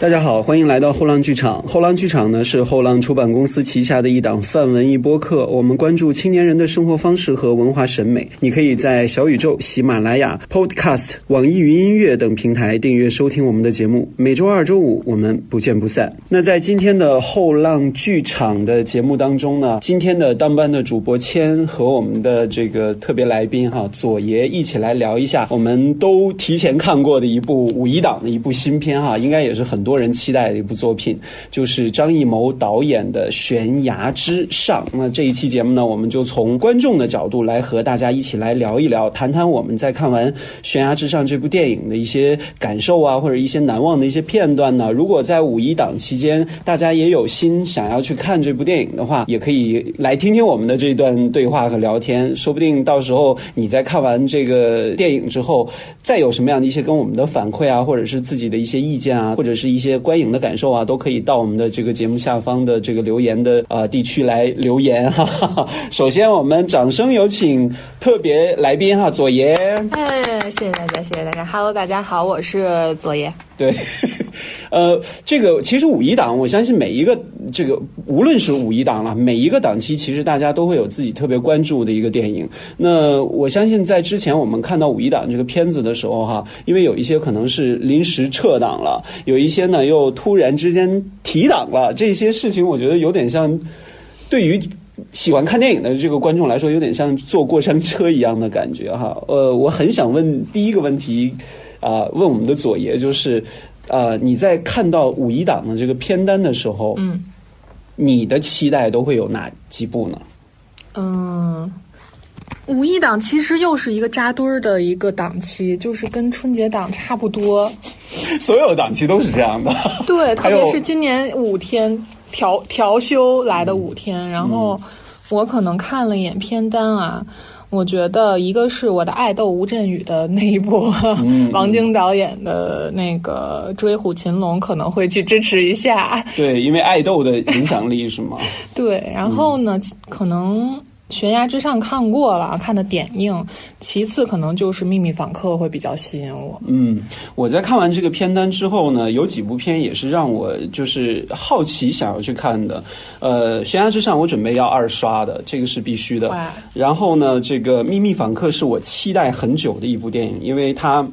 大家好，欢迎来到后浪剧场。后浪剧场呢是后浪出版公司旗下的一档泛文艺播客，我们关注青年人的生活方式和文化审美。你可以在小宇宙、喜马拉雅、Podcast、网易云音乐等平台订阅收听我们的节目。每周二、周五我们不见不散。那在今天的后浪剧场的节目当中呢，今天的当班的主播谦和我们的这个特别来宾哈左爷一起来聊一下，我们都提前看过的一部五一档的一部新片哈，应该也是很多人期待的一部作品，就是张艺谋导演的《悬崖之上》。那这一期节目呢，我们就从观众的角度来和大家一起来聊一聊，谈谈我们在看完《悬崖之上》这部电影的一些感受啊，或者一些难忘的一些片段呢。如果在五一档期间，大家也有心想要去看这部电影的话，也可以来听听我们的这段对话和聊天，说不定到时候你在看完这个电影之后，再有什么样的一些跟我们的反馈啊，或者是自己的一些意见啊，或者是些观影的感受啊，都可以到我们的这个节目下方的这个留言的呃地区来留言哈。首先，我们掌声有请特别来宾哈，左爷。哎，谢谢大家，谢谢大家。Hello，大家好，我是左爷。对，呃，这个其实五一档，我相信每一个这个无论是五一档了，每一个档期，其实大家都会有自己特别关注的一个电影。那我相信在之前我们看到五一档这个片子的时候，哈，因为有一些可能是临时撤档了，有一些呢又突然之间提档了，这些事情我觉得有点像对于。喜欢看电影的这个观众来说，有点像坐过山车一样的感觉哈。呃，我很想问第一个问题，啊、问我们的左爷，就是，呃，你在看到五一档的这个片单的时候，嗯你的期待都会有哪几部呢？嗯，五一档其实又是一个扎堆儿的一个档期，就是跟春节档差不多。所有档期都是这样的。对，特别是今年五天调调休来的五天，然后我可能看了一眼片单啊。我觉得一个是我的爱豆吴镇宇的那一部，王晶导演的那个《追虎擒龙》，可能会去支持一下。对，因为爱豆的影响力是吗？对，然后呢，可能悬崖之上看过了，看的点映，其次可能就是秘密访客会比较吸引我。嗯，我在看完这个片单之后呢，有几部片也是让我就是好奇想要去看的。呃，悬崖之上我准备要二刷的，这个是必须的。然后呢，这个秘密访客是我期待很久的一部电影，因为它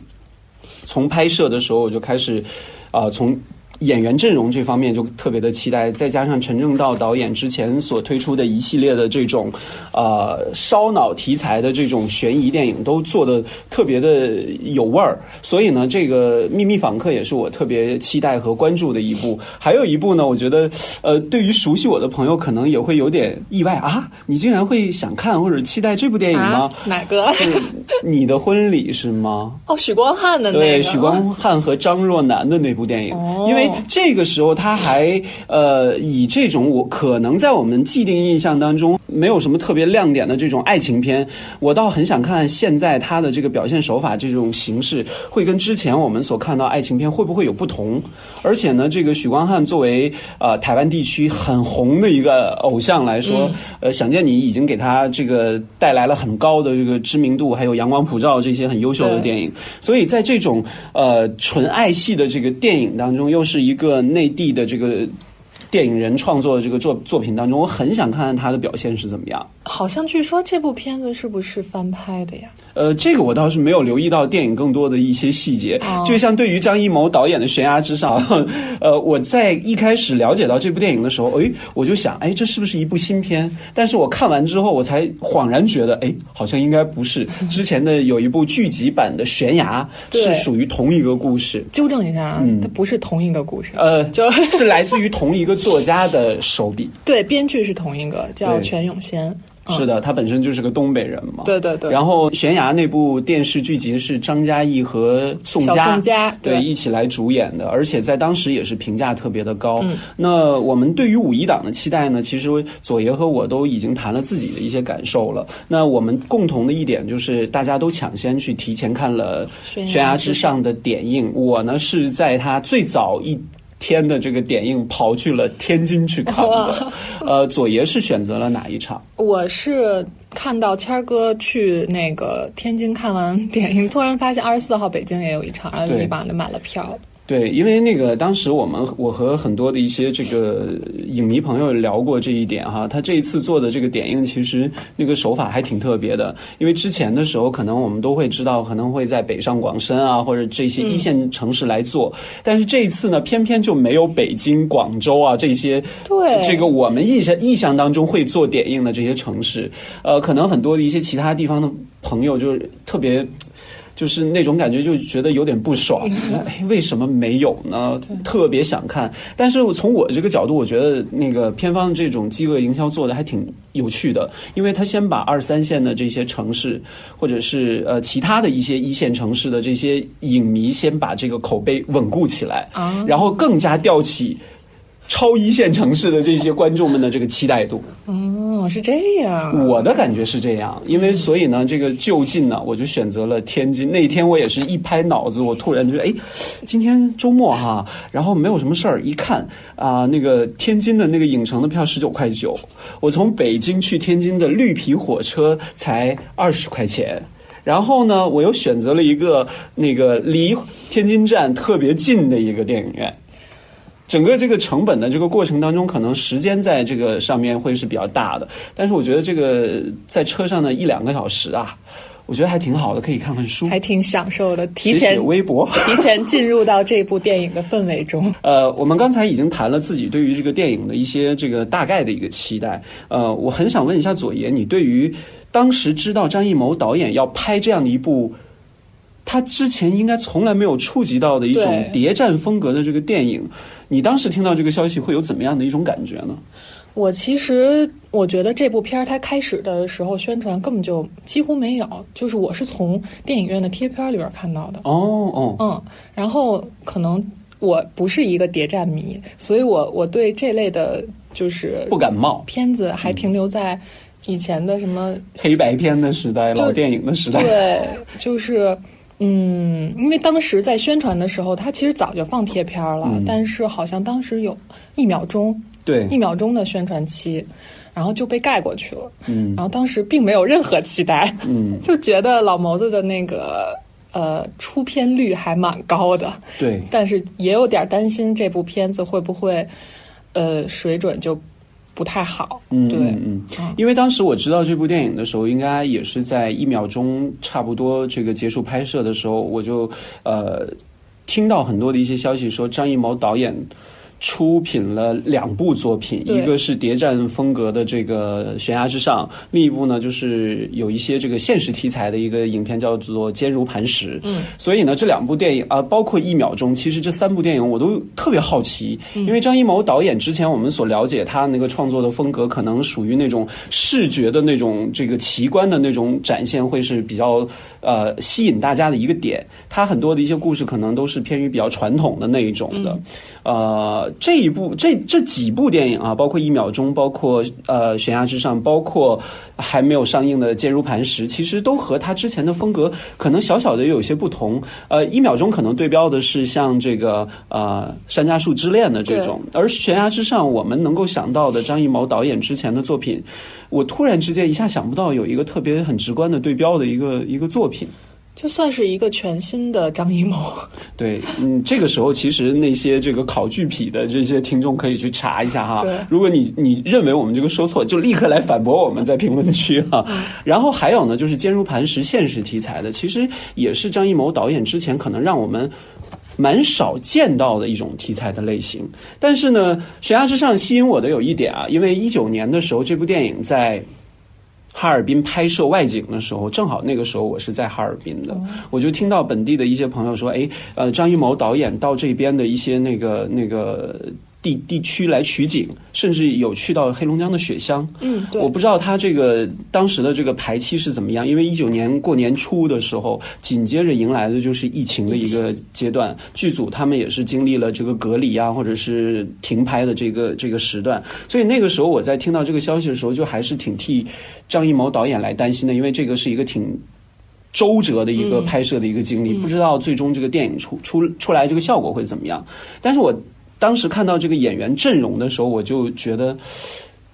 从拍摄的时候我就开始，啊、从。演员阵容这方面就特别的期待，再加上陈正道导演之前所推出的一系列的这种，呃，烧脑题材的这种悬疑电影都做的特别的有味儿，所以呢，这个《秘密访客》也是我特别期待和关注的一部。还有一部呢，我觉得，呃，对于熟悉我的朋友可能也会有点意外啊，你竟然会想看或者期待这部电影吗啊？，哪个？你的婚礼是吗？哦，许光汉的那个。对，许光汉和张若楠的那部电影，哦因为这个时候他还呃以这种我可能在我们既定印象当中没有什么特别亮点的这种爱情片，我倒很想看现在他的这个表现手法这种形式会跟之前我们所看到爱情片会不会有不同？而且呢，这个许光汉作为呃台湾地区很红的一个偶像来说，呃，想见你已经给他这个带来了很高的这个知名度，还有阳光普照这些很优秀的电影。所以在这种呃纯爱系的这个电影当中，又是是一个内地的这个电影人创作的这个作作品当中，我很想看看他的表现是怎么样。好像据说这部片子是不是翻拍的呀？呃，这个我倒是没有留意到电影更多的一些细节，哦就像对于张艺谋导演的《悬崖之上》，呃，我在一开始了解到这部电影的时候，哎，我就想，哎，这是不是一部新片？但是我看完之后，我才恍然觉得，哎，好像应该不是。之前的有一部剧集版的《悬崖》是属于同一个故事，纠正一下啊，它不是同一个故事。呃，就是来自于同一个作家的手笔。对，编剧是同一个，叫全永先。嗯是的，他本身就是个东北人嘛。对对对。然后《悬崖》那部电视剧集是张嘉译和宋佳宋佳对对一起来主演的，而且在当时也是评价特别的高。嗯那我们对于五一档的期待呢，其实左爷和我都已经谈了自己的一些感受了。那我们共同的一点就是，大家都抢先去提前看了《悬崖之之上》的点映，我呢是在他最早一。天的这个点映跑去了天津去看的，呃，左爷是选择了哪一场？我是看到谦儿哥去那个天津看完点映，突然发现二十四号北京也有一场，然后立马就买了票。对，因为那个当时我们我和很多的一些这个影迷朋友聊过这一点哈，他这一次做的这个点映其实那个手法还挺特别的，因为之前的时候可能我们都会知道可能会在北上广深啊或者这些一线城市来做，但是这一次呢偏偏就没有北京、广州啊这些对这个我们印象印象当中会做点映的这些城市，呃，可能很多的一些其他地方的朋友就是特别。就是那种感觉，就觉得有点不爽。哎，为什么没有呢？特别想看，但是从我这个角度，我觉得那个片方这种饥饿营销做的还挺有趣的，因为他先把二三线的这些城市，或者是呃其他的一些一线城市的这些影迷，先把这个口碑稳固起来，然后更加吊起。超一线城市的这些观众们的这个期待度，哦，是这样。我的感觉是这样，因为所以呢，这个就近呢，我就选择了天津。那天我也是一拍脑子，我突然觉得，哎，今天周末哈，然后没有什么事儿，一看啊，那个天津的那个影城的票十九块九，我从北京去天津的绿皮火车才二十块钱，然后呢，我又选择了一个那个离天津站特别近的一个电影院。整个这个成本的这个过程当中，可能时间在这个上面会是比较大的，但是我觉得这个在车上的一两个小时啊，我觉得还挺好的，可以看看书，还挺享受的。提前微博，提前进入到这部电影的氛围中。呃，我们刚才已经谈了自己对于这个电影的一些这个大概的一个期待。呃，我很想问一下左爷，你对于当时知道张艺谋导演要拍这样的一部。他之前应该从来没有触及到的一种谍战风格的这个电影，你当时听到这个消息会有怎么样的一种感觉呢？我其实我觉得这部片儿它开始的时候宣传根本就几乎没有，就是我是从电影院的贴片里边看到的。哦哦，嗯，然后可能我不是一个谍战迷，所以我我对这类的就是不感冒片子还停留在以前的什么黑白片的时代、老电影的时代。对，就是。嗯，因为当时在宣传的时候，他其实早就放贴片了，但是好像当时有一秒钟，对，一秒钟的宣传期，然后就被盖过去了。嗯，然后当时并没有任何期待，嗯，就觉得老谋子的那个呃出片率还蛮高的，对，但是也有点担心这部片子会不会呃水准就。不太好，嗯，对，嗯，因为当时我知道这部电影的时候，应该也是在一秒钟差不多这个结束拍摄的时候，我就呃听到很多的一些消息说张艺谋导演。出品了两部作品，一个是谍战风格的这个《悬崖之上》，另一部呢就是有一些这个现实题材的一个影片，叫做《坚如磐石》。嗯，所以呢，这两部电影啊，包括《一秒钟》，其实这三部电影我都特别好奇，因为张艺谋导演之前我们所了解他那个创作的风格，可能属于那种视觉的那种这个奇观的那种展现，会是比较呃吸引大家的一个点。他很多的一些故事可能都是偏于比较传统的那一种的，呃。这一部这这几部电影啊，包括一秒钟，包括呃悬崖之上，包括还没有上映的坚如磐石，其实都和他之前的风格可能小小的有些不同。呃，一秒钟可能对标的是像这个呃山楂树之恋的这种，而悬崖之上我们能够想到的张艺谋导演之前的作品，我突然之间一下想不到有一个特别很直观的对标的一个一个作品。就算是一个全新的张艺谋。对，嗯，这个时候其实那些这个考据癖的这些听众可以去查一下哈。对。如果你你认为我们这个说错，就立刻来反驳我们在评论区哈。然后还有呢，就是坚如磐石现实题材的，其实也是张艺谋导演之前可能让我们蛮少见到的一种题材的类型。但是呢，悬崖之上吸引我的有一点啊，因为一九年的时候这部电影在。哈尔滨拍摄外景的时候，正好那个时候我是在哈尔滨的，我就听到本地的一些朋友说：“哎，呃，张艺谋导演到这边的一些那个那个。”地地区来取景，甚至有去到黑龙江的雪乡。嗯，对。我不知道他这个当时的这个排期是怎么样，因为一九年过年初的时候，紧接着迎来的就是疫情的一个阶段，剧组他们也是经历了这个隔离啊，或者是停拍的这个这个时段。所以那个时候我在听到这个消息的时候，就还是挺替张艺谋导演来担心的，因为这个是一个挺周折的一个拍摄的一个经历，不知道最终这个电影出出出来这个效果会怎么样。但是我。当时看到这个演员阵容的时候，我就觉得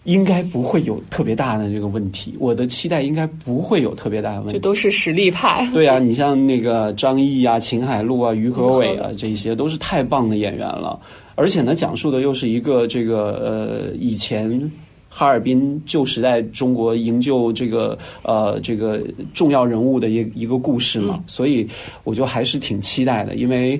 应该不会有特别大的这个问题。我的期待应该不会有特别大的问题。这都是实力派。对啊，你像那个张译啊、秦海璐啊、于和伟啊，这些都是太棒的演员了。而且呢，讲述的又是一个这个呃以前。哈尔滨旧时代中国营救这个呃这个重要人物的一一个故事嘛，所以我就还是挺期待的，因为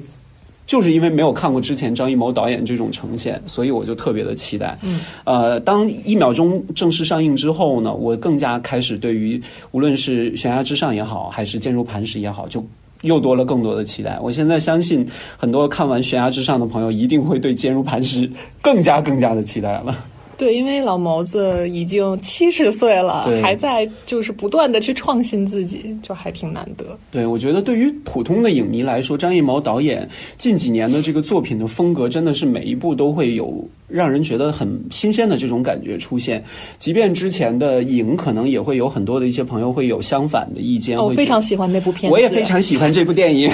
就是因为没有看过之前张艺谋导演这种呈现，所以我就特别的期待。嗯，呃，当一秒钟正式上映之后呢，我更加开始对于无论是悬崖之上也好，还是坚如磐石也好，就又多了更多的期待。我现在相信很多看完悬崖之上的朋友一定会对坚如磐石更加更加的期待了。对，因为老谋子已经七十岁了，还在就是不断的去创新自己，就还挺难得。对，我觉得对于普通的影迷来说，张艺谋导演近几年的这个作品的风格，真的是每一部都会有。让人觉得很新鲜的这种感觉出现，即便之前的影可能也会有很多的一些朋友会有相反的意见。我非常喜欢那部片子，我也非常喜欢这部电影。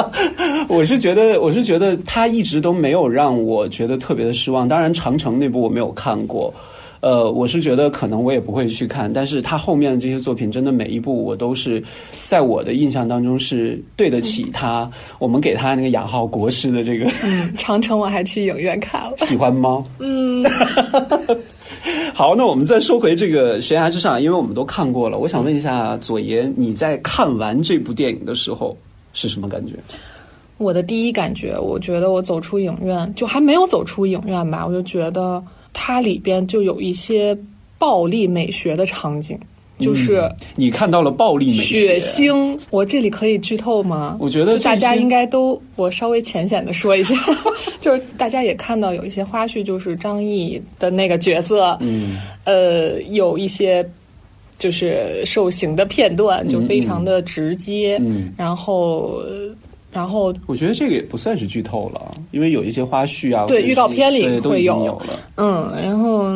我是觉得，我是觉得他一直都没有让我觉得特别的失望。当然，长城那部我没有看过。呃，我是觉得可能我也不会去看，但是他后面的这些作品，真的每一部我都是在我的印象当中是对得起他。我们给他那个雅号“国师”的这个。嗯，长城我还去影院看了。喜欢吗？嗯。好，那我们再说回这个悬崖之上，因为我们都看过了。我想问一下左爷，你在看完这部电影的时候是什么感觉？我的第一感觉，我觉得我走出影院，就还没有走出影院吧，我就觉得。它里边就有一些暴力美学的场景，就是你看到了暴力美学、血腥。我这里可以剧透吗？我觉得大家应该都，我稍微浅显的说一下，就是大家也看到有一些花絮，就是张译的那个角色，嗯，呃，有一些就是受刑的片段，就非常的直接，嗯，然后。然后我觉得这个也不算是剧透了，因为有一些花絮啊，对预告片里会有了。嗯，然后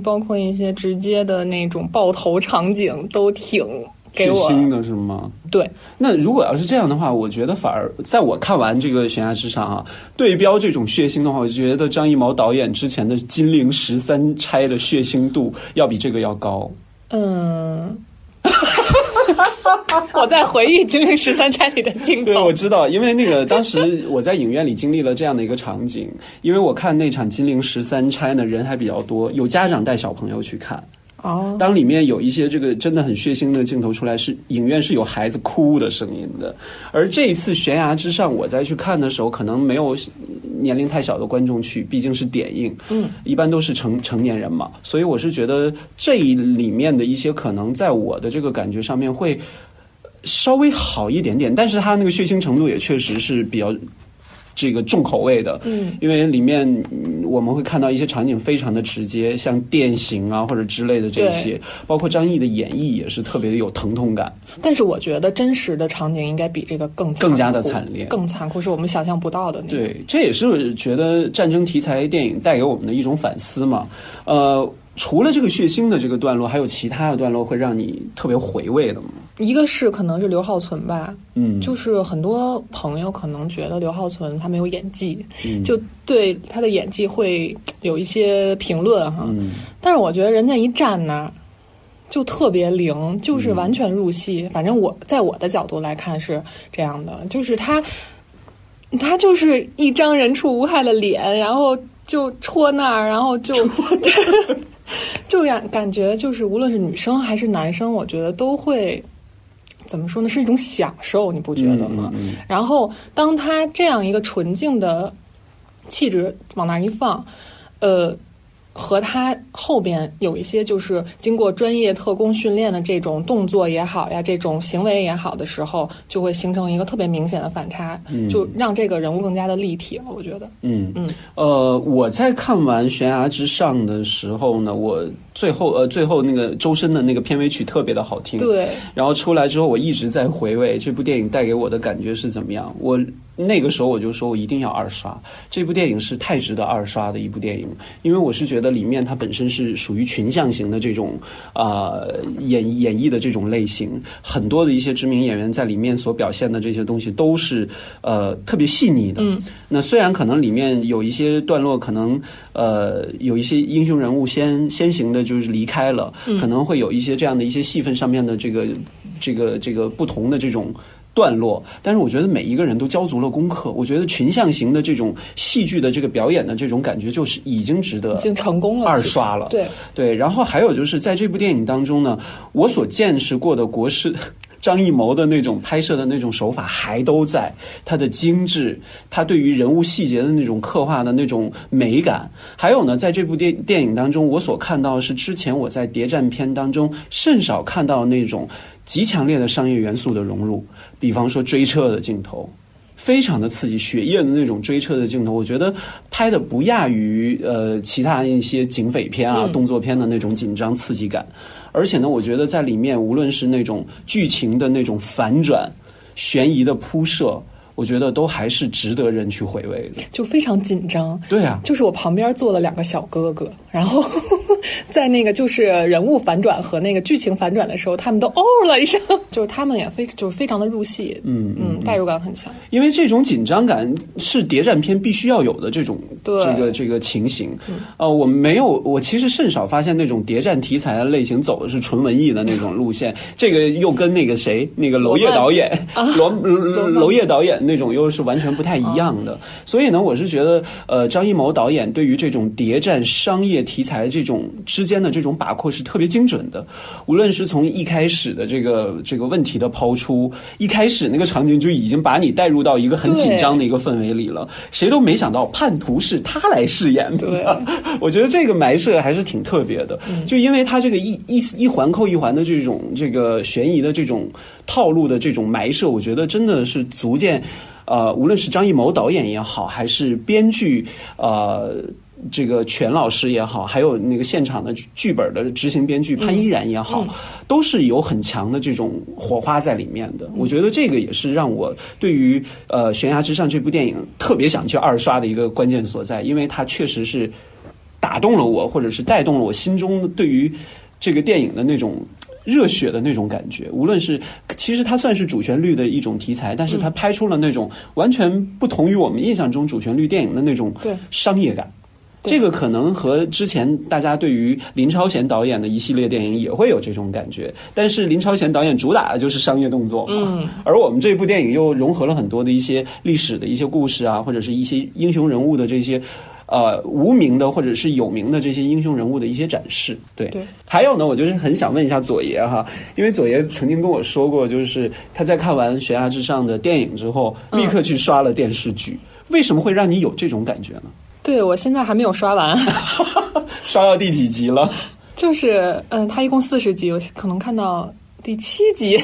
包括一些直接的那种爆头场景都挺给我血腥的是吗？对。那如果要是这样的话，我觉得反而在我看完这个悬崖之上啊，对标这种血腥的话，我就觉得张艺谋导演之前的《金陵十三钗》的血腥度要比这个要高。嗯。我在回忆《金陵十三钗》里的镜头。对，我知道，因为那个当时我在影院里经历了这样的一个场景，因为我看那场《金陵十三钗》呢，人还比较多，有家长带小朋友去看。哦，当里面有一些这个真的很血腥的镜头出来，是影院是有孩子哭的声音的。而这一次《悬崖之上》，我再去看的时候，可能没有年龄太小的观众去，毕竟是点映，嗯，一般都是成成年人嘛，所以我是觉得这里面的一些可能在我的这个感觉上面会。稍微好一点点，但是它那个血腥程度也确实是比较这个重口味的。嗯，因为里面我们会看到一些场景非常的直接，像电刑啊或者之类的这些，包括张译的演绎也是特别的有疼痛感。但是我觉得真实的场景应该比这个更更加的惨烈，更残酷，是我们想象不到的。对，这也是觉得战争题材电影带给我们的一种反思嘛。呃。除了这个血腥的这个段落，还有其他的段落会让你特别回味的吗？一个是可能是刘浩存吧，嗯，就是很多朋友可能觉得刘浩存他没有演技，嗯，就对他的演技会有一些评论哈，嗯，但是我觉得人家一站那儿就特别灵，就是完全入戏。反正我在我的角度来看是这样的，就是他他就是一张人畜无害的脸，然后就戳那儿，然后就。就感感觉就是，无论是女生还是男生，我觉得都会怎么说呢？是一种享受，你不觉得吗？然后，当他这样一个纯净的气质往那儿一放，呃。和他后边有一些就是经过专业特工训练的这种动作也好呀，这种行为也好的时候，就会形成一个特别明显的反差，就让这个人物更加的立体了。我觉得，嗯嗯，呃，我在看完《悬崖之上》的时候呢，我。最后呃最后那个周深的那个片尾曲特别的好听。对，然后出来之后，我一直在回味这部电影带给我的感觉是怎么样。我那个时候我就说我一定要二刷这部电影，是太值得二刷的一部电影，因为我是觉得里面它本身是属于群像型的这种啊、演演绎的这种类型，很多的一些知名演员在里面所表现的这些东西都是呃特别细腻的。嗯，那虽然可能里面有一些段落，可能呃有一些英雄人物先先行的就是离开了，可能会有一些这样的一些戏份上面的这个这个这个不同的这种。段落，但是我觉得每一个人都交足了功课。我觉得群像型的这种戏剧的这个表演的这种感觉，就是已经值得已经成功了，二刷了。对，对，然后还有就是在这部电影当中呢，我所见识过的国师张艺谋的那种拍摄的那种手法还都在，他的精致，他对于人物细节的那种刻画的那种美感，还有呢，在这部电电影当中，我所看到的是之前我在谍战片当中甚少看到那种极强烈的商业元素的融入，比方说追车的镜头。非常的刺激，血液的那种追车的镜头，我觉得拍的不亚于呃其他一些警匪片啊、嗯动作片的那种紧张刺激感。而且呢，我觉得在里面无论是那种剧情的那种反转、悬疑的铺设，我觉得都还是值得人去回味的。就非常紧张。对啊，就是我旁边坐了两个小哥哥，然后 在那个就是人物反转和那个剧情反转的时候，他们都哦了一声，就是他们也非就是非常的入戏，嗯嗯，代入感很强。因为这种紧张感是谍战片必须要有的这种对这个这个情形。呃，我没有，我其实甚少发现那种谍战题材的类型走的是纯文艺的那种路线。这个又跟那个谁，那个娄烨导演，罗娄娄烨导演那种又是完全不太一样的。所以呢，我是觉得，呃，张艺谋导演对于这种谍战商业题材这种之间的这种把控是特别精准的。无论是从一开始的这个这个问题的抛出，一开始那个场景就已经把你带入到一个很紧张的一个氛围里了。谁都没想到叛徒是他来饰演的。对 我觉得这个埋设还是挺特别的，就因为他这个一一一环扣一环的这种这个悬疑的这种套路的这种埋设，我觉得真的是足见，呃，无论是张艺谋导演也好，还是编剧，呃。这个全老师也好，还有那个现场的剧本的执行编剧潘依然也好，都是有很强的这种火花在里面的。我觉得这个也是让我对于呃《悬崖之上》这部电影特别想去二刷的一个关键所在，因为它确实是打动了我，或者是带动了我心中对于这个电影的那种。热血的那种感觉，无论是其实它算是主旋律的一种题材，但是它拍出了那种完全不同于我们印象中主旋律电影的那种对。商业感。这个可能和之前大家对于林超贤导演的一系列电影也会有这种感觉，但是林超贤导演主打的就是商业动作嘛，嗯，而我们这部电影又融合了很多的一些历史的一些故事啊，或者是一些英雄人物的这些。呃，无名的或者是有名的这些英雄人物的一些展示，对。对还有呢，我就是很想问一下左爷哈，因为左爷曾经跟我说过，就是他在看完《悬崖之上》的电影之后，立刻去刷了电视剧。为什么会让你有这种感觉呢？对我现在还没有刷完，刷到第几集了？就是嗯，他一共四十集，我可能看到第七集。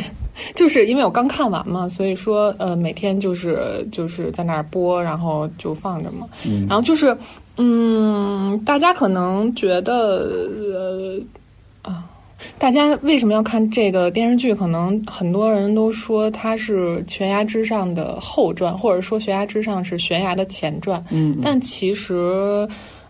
就是因为我刚看完嘛，所以说呃每天就是就是在那儿播，然后就放着嘛。嗯然后就是嗯，大家可能觉得呃啊，大家为什么要看这个电视剧？可能很多人都说它是《悬崖之上》的后传，或者说《悬崖之上》是《悬崖》的前传。嗯，但其实。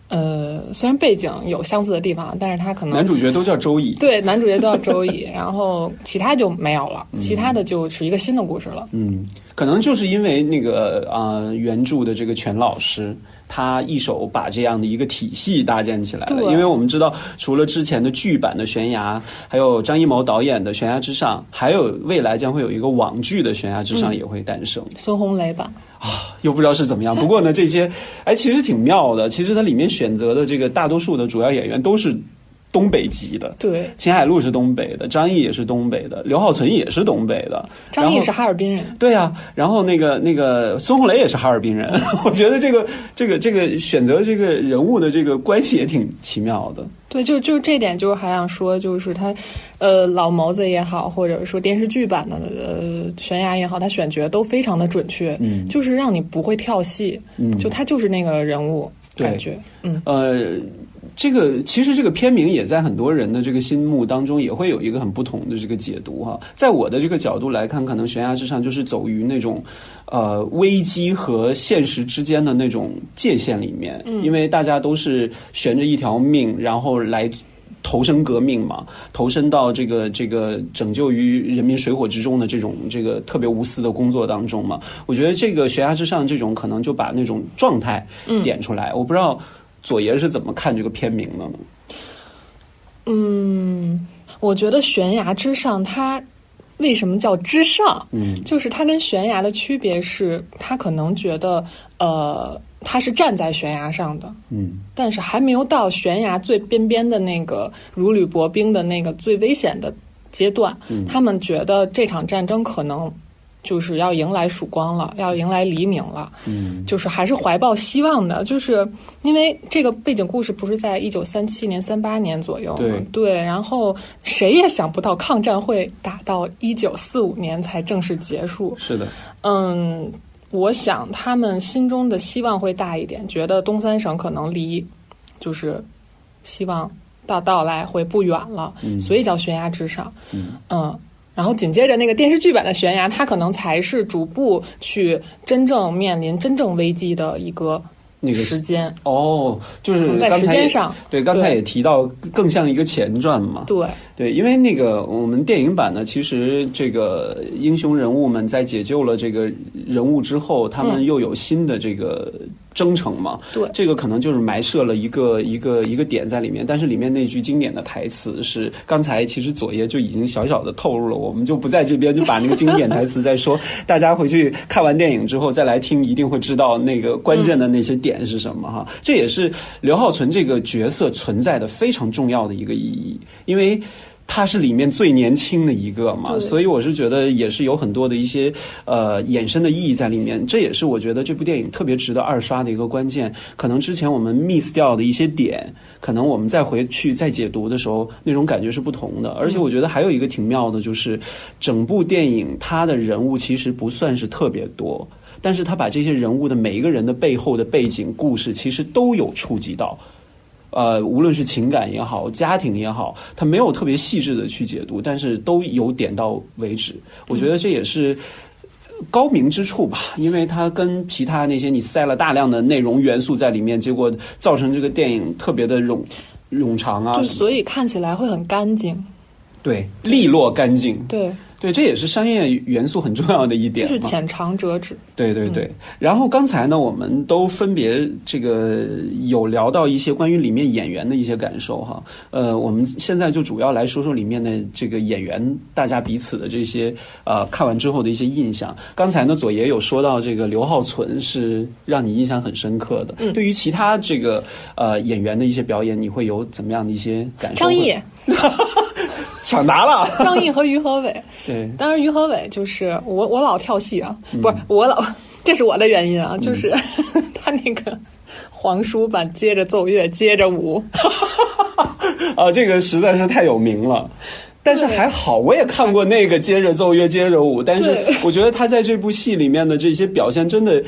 呃，虽然背景有相似的地方，但是他可能男主角都叫周乙。对，男主角都叫周乙，然后其他就没有了，其他的就是一个新的故事了。嗯，可能就是因为那个啊、呃原著的这个全老师，他一手把这样的一个体系搭建起来了。因为我们知道，除了之前的剧版的《悬崖》，还有张艺谋导演的《悬崖之上》，还有未来将会有一个网剧的《悬崖之上》也会诞生。孙红雷版，又不知道是怎么样。不过呢，这些哎，其实挺妙的。其实它里面选择的这个大多数的主要演员都是东北籍的。对，秦海璐是东北的，张译也是东北的，刘浩存也是东北的。张译是哈尔滨人。对啊，然后那个那个孙红雷也是哈尔滨人。我觉得这个这个这个选择这个人物的这个关系也挺奇妙的。对，就就这点，就是还想说，就是他，呃，老谋子也好，或者说电视剧版的呃悬崖也好，他选角都非常的准确，嗯就是让你不会跳戏，嗯就他就是那个人物感觉，嗯，呃，这个其实这个片名也在很多人的这个心目当中也会有一个很不同的这个解读哈。在我的这个角度来看，可能悬崖之上就是走于那种呃危机和现实之间的那种界限里面，因为大家都是悬着一条命，然后来。投身革命嘛，投身到这个这个拯救于人民水火之中的这种这个特别无私的工作当中嘛，我觉得这个悬崖之上这种可能就把那种状态点出来。我不知道左爷是怎么看这个片名的呢？嗯，我觉得悬崖之上，它为什么叫之上？嗯，就是它跟悬崖的区别是，它可能觉得呃。他是站在悬崖上的，嗯，但是还没有到悬崖最边边的那个如履薄冰的那个最危险的阶段。他们觉得这场战争可能就是要迎来曙光了，要迎来黎明了，嗯，就是还是怀抱希望的。就是因为这个背景故事不是在一九三七年、三八年左右，对对，然后谁也想不到抗战会打到一九四五年才正式结束。是的，嗯。我想他们心中的希望会大一点，觉得东三省可能离就是希望到到来会不远了，所以叫悬崖之上。嗯，然后紧接着那个电视剧版的悬崖，它可能才是逐步去真正面临真正危机的一个。那个时间哦，就是在时间上，对，刚才也提到，更像一个前传嘛。对对，因为那个我们电影版呢，其实这个英雄人物们在解救了这个人物之后，他们又有新的这个。征程嘛，对，这个可能就是埋设了一个一个一个点在里面。但是里面那句经典的台词是，刚才其实左爷就已经小小的透露了，我们就不在这边就把那个经典台词再说。大家回去看完电影之后再来听，一定会知道那个关键的那些点是什么哈。这也是刘浩存这个角色存在的非常重要的一个意义，因为。他是里面最年轻的一个嘛，所以我是觉得也是有很多的一些呃衍生的意义在里面。这也是我觉得这部电影特别值得二刷的一个关键。可能之前我们 miss 掉的一些点，可能我们再回去再解读的时候，那种感觉是不同的。而且我觉得还有一个挺妙的，就是整部电影它的人物其实不算是特别多，但是他把这些人物的每一个人的背后的背景故事，其实都有触及到。呃，无论是情感也好，家庭也好，他没有特别细致的去解读，但是都有点到为止。我觉得这也是高明之处吧，因为它跟其他那些你塞了大量的内容元素在里面，结果造成这个电影特别的冗冗长啊，就所以看起来会很干净，对，利落干净，对。对，这也是商业元素很重要的一点，就是浅尝辄止。对对对。然后刚才呢，我们都分别这个有聊到一些关于里面演员的一些感受哈。呃，我们现在就主要来说说里面的这个演员，大家彼此的这些呃看完之后的一些印象。刚才呢，左爷有说到这个刘浩存是让你印象很深刻的。嗯。对于其他这个呃演员的一些表演，你会有怎么样的一些感受？张译。抢答了，张译和于和伟。对，当然于和伟就是我，我老跳戏啊，不是我老，这是我的原因啊，就是 他那个皇叔版接着奏乐，接着舞，啊，这个实在是太有名了。但是还好，我也看过那个接着奏乐，接着舞，但是我觉得他在这部戏里面的这些表现，真的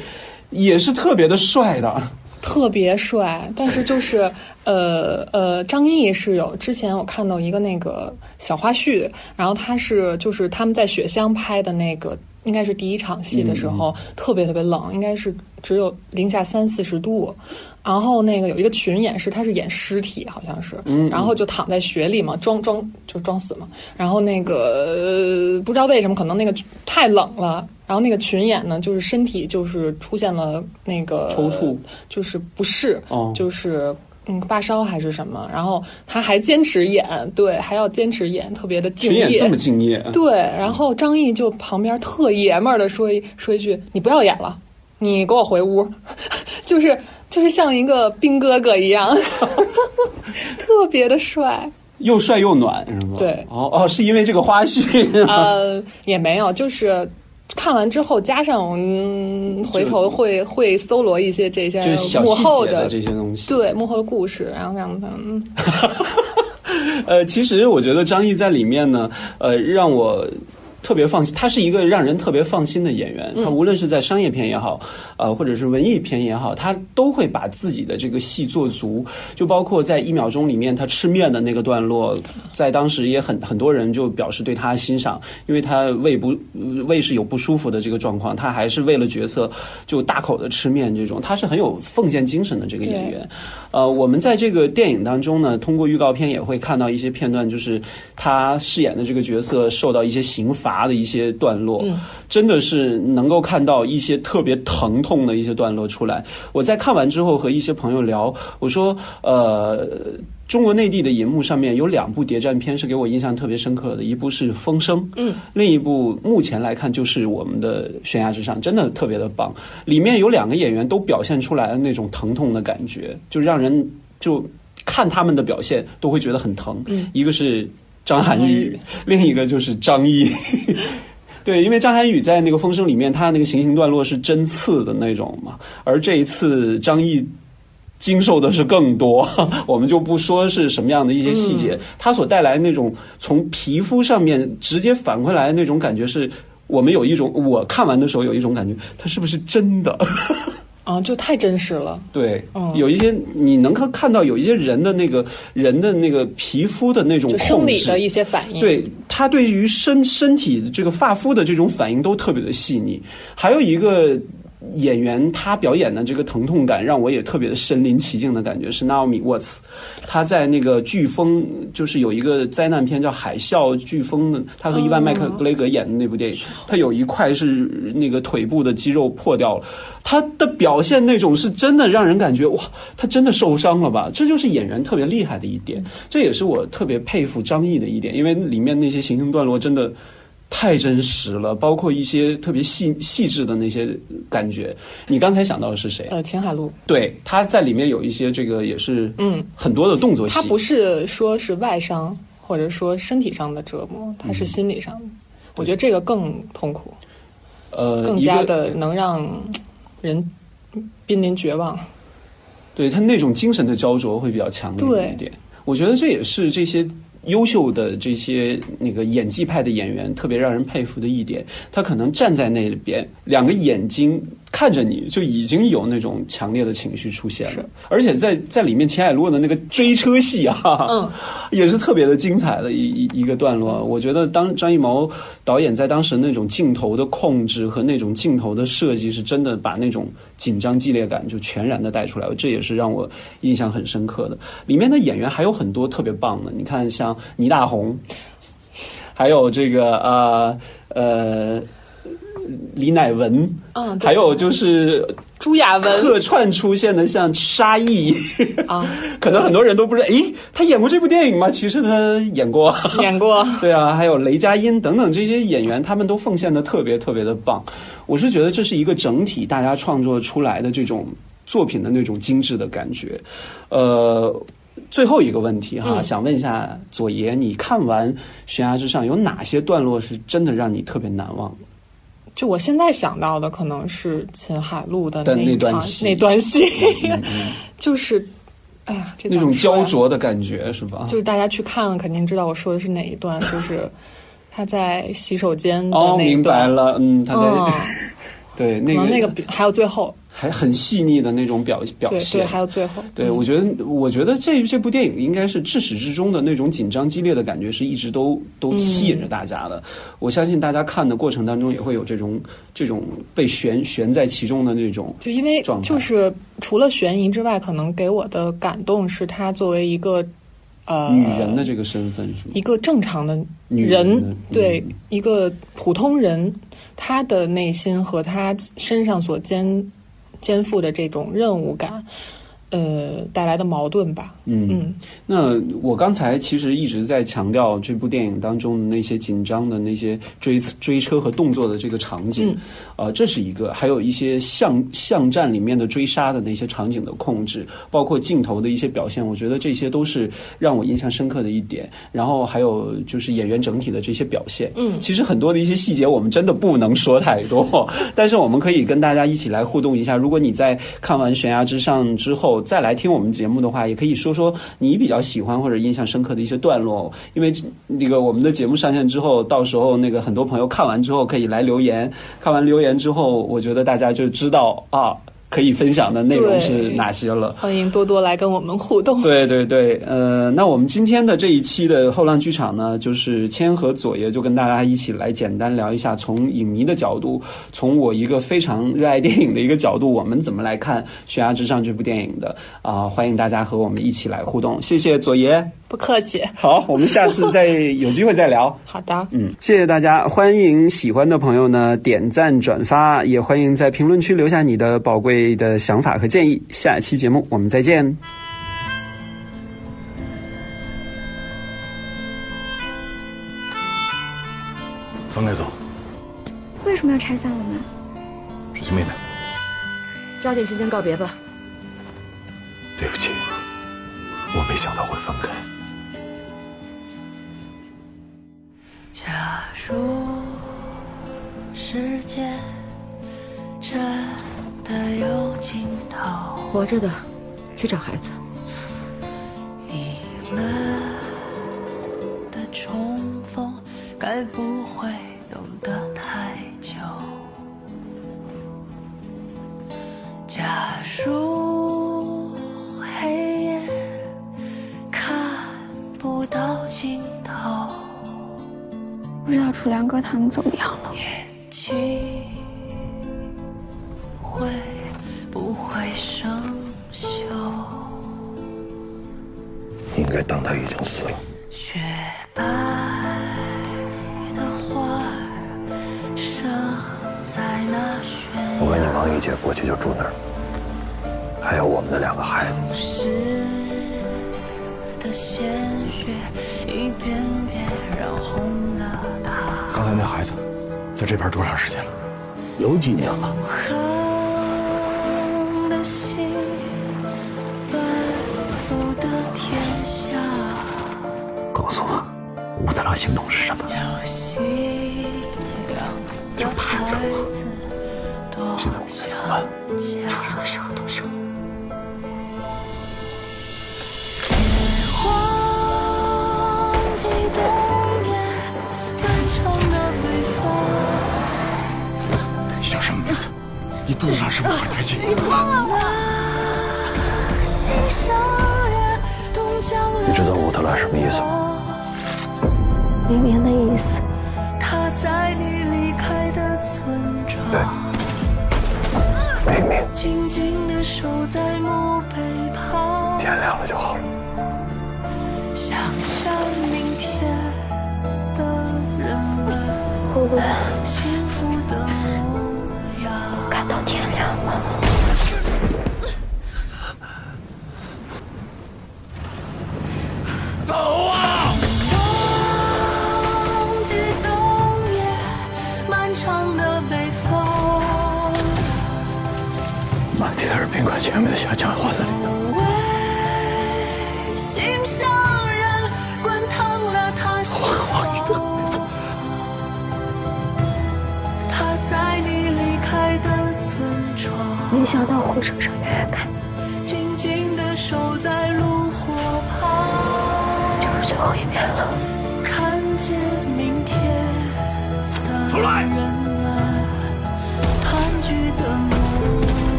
也是特别的帅的。特别帅，但是就是，呃呃，张译是有之前我看到一个那个小花絮，然后他是就是他们在雪乡拍的那个，应该是第一场戏的时候，特别特别冷，应该是只有零下三四十度，然后那个有一个群演是他是演尸体，好像是，然后就躺在雪里嘛，装装就装死嘛，然后那个不知道为什么，可能那个太冷了。然后那个群演呢，就是身体就是出现了那个抽搐，就是不适，就是嗯发烧还是什么。然后他还坚持演，对，还要坚持演，特别的敬业。群演这么敬业，对。然后张译就旁边特爷们儿的说一说一句：“你不要演了，你给我回屋。”就是就是像一个兵哥哥一样，特别的帅，又帅又暖，是吗？对，哦哦，是因为这个花絮？呃，也没有，就是。看完之后，加上嗯回头会会搜罗一些这些幕后的这些东西，对幕后的故事，然后这样子。呃，其实我觉得张译在里面呢，呃，让我特别放心，他是一个让人特别放心的演员。他无论是在商业片也好，呃，或者是文艺片也好，他都会把自己的这个戏做足。就包括在一秒钟里面他吃面的那个段落，在当时也很很多人就表示对他欣赏，因为他胃不胃是有不舒服的这个状况，他还是为了角色就大口的吃面这种，他是很有奉献精神的这个演员。呃，我们在这个电影当中呢，通过预告片也会看到一些片段，就是他饰演的这个角色受到一些刑罚的一些段落，真的是能够看到一些特别疼痛的一些段落出来。我在看完之后和一些朋友聊，我说，呃，中国内地的银幕上面有两部谍战片是给我印象特别深刻的，一部是《风声》，嗯，另一部目前来看就是我们的《悬崖之上》，真的特别的棒。里面有两个演员都表现出来的那种疼痛的感觉，就让人就看他们的表现都会觉得很疼。嗯，一个是张涵予另一个就是张译。对，因为张涵予在那个《风声》里面，他那个行刑段落是针刺的那种嘛，而这一次张译经受的是更多，我们就不说是什么样的一些细节，它所带来的那种从皮肤上面直接反馈来的那种感觉是。我们有一种，我看完的时候有一种感觉，它是不是真的？啊，就太真实了。对，嗯有一些你能看看到有一些人的那个人的那个皮肤的那种生理的，一些反应，，对他对于身身体这个发肤的这种反应都特别的细腻。还有一个演员，他表演的这个疼痛感让我也特别的身临其境的感觉是 Naomi Watts，他在那个飓风，就是有一个灾难片叫《海啸飓风》的，他和伊万麦克格雷格演的那部电影，他有一块是那个腿部的肌肉破掉了，他的表现那种是真的让人感觉哇，他真的受伤了吧？这就是演员特别厉害的一点，这也是我特别佩服张译的一点，因为里面那些行星段落真的。太真实了，包括一些特别细细致的那些感觉。你刚才想到的是谁？呃，秦海璐，对，他在里面有一些这个也是嗯，很多的动作戏。他不是说是外伤，或者说身体上的折磨，他是心理上的。我觉得这个更痛苦，呃，更加的能让人濒临绝望。对他那种精神的焦灼会比较强烈一点。我觉得这也是这些优秀的这些那个演技派的演员特别让人佩服的一点。他可能站在那边，两个眼睛看着你，就已经有那种强烈的情绪出现了。而且在在里面，秦海璐的那个追车戏啊，嗯，也是特别的精彩的一一一个段落。我觉得当张艺谋导演在当时那种镜头的控制和那种镜头的设计，是真的把那种紧张激烈感就全然的带出来了。这也是让我印象很深刻的。里面的演员还有很多特别棒的，你看像倪大红，还有这个呃呃李乃文，嗯还有就是朱亚文客串出现的像沙溢。啊，可能很多人都不知道，诶，他演过这部电影吗？其实他演过。演过，对啊，还有雷佳音等等这些演员，他们都奉献的特别特别的棒。我是觉得这是一个整体大家创作出来的这种作品的那种精致的感觉。呃，最后一个问题哈，嗯想问一下左爷，你看完《悬崖之上》有哪些段落是真的让你特别难忘？就我现在想到的，可能是秦海璐的的那一场那段戏那段戏，嗯嗯 就是，哎呀，这那种焦灼的感觉是吧？就是大家去看了，肯定知道我说的是哪一段，就是他在洗手间的哦，那一明白。了，嗯，他在、嗯，对那个那个还有最后，还很细腻的那种表表对现，对，还有最后，对，嗯我觉得，我觉得这这部电影应该是至始至终的那种紧张激烈的感觉，是一直都都吸引着大家的。我相信大家看的过程当中也会有这种这种被悬悬在其中的那种。就因为就是除了悬疑之外，可能给我的感动是他作为一个呃女人的这个身份是吗？一个正常的女人，人对嗯一个普通人，她的内心和她身上所肩肩负的这种任务感，呃，带来的矛盾吧。嗯嗯，那我刚才其实一直在强调这部电影当中的那些紧张的那些追追车和动作的这个场景，呃，这是一个，还有一些巷巷战里面的追杀的那些场景的控制，包括镜头的一些表现，我觉得这些都是让我印象深刻的一点。然后还有就是演员整体的这些表现，嗯其实很多的一些细节我们真的不能说太多，但是我们可以跟大家一起来互动一下。如果你在看完《悬崖之上》之后，再来听我们节目的话，也可以说说你比较喜欢或者印象深刻的一些段落，因为那个我们的节目上线之后，到时候那个很多朋友看完之后可以来留言，看完留言之后，我觉得大家就知道啊。可以分享的内容是哪些了？欢迎多多来跟我们互动。对对对，呃，那我们今天的这一期的后浪剧场呢，就是千和左爷就跟大家一起来简单聊一下，从影迷的角度，从我一个非常热爱电影的一个角度，我们怎么来看《悬崖之上》这部电影的啊？欢迎大家和我们一起来互动，谢谢左爷。不客气。好，我们下次再有机会再聊。好的，嗯，谢谢大家，欢迎喜欢的朋友呢点赞转发，也欢迎在评论区留下你的宝贵的想法和建议。下期节目我们再见。分开走。为什么要拆散我们？是亲妹妹。抓紧时间告别吧。对不起，我没想到会分开。假如世界真的有尽头，活着的去找孩子。你们的重逢该不会等得太久。楚良哥他们怎么样了？在这边多长时间了？有几年了。恒的心奔赴的天下，告诉我，乌特拉行动是什么？有信仰的孩子多现在我们该怎么办？想家。的时候动你肚子上是不是还带劲？心你知道乌特拉什么意思吗？明明的意思。他在你离开的村庄，对，明明静静地守在墓碑旁，天亮了就好了。想象明天的人们会不会幸福的天亮了？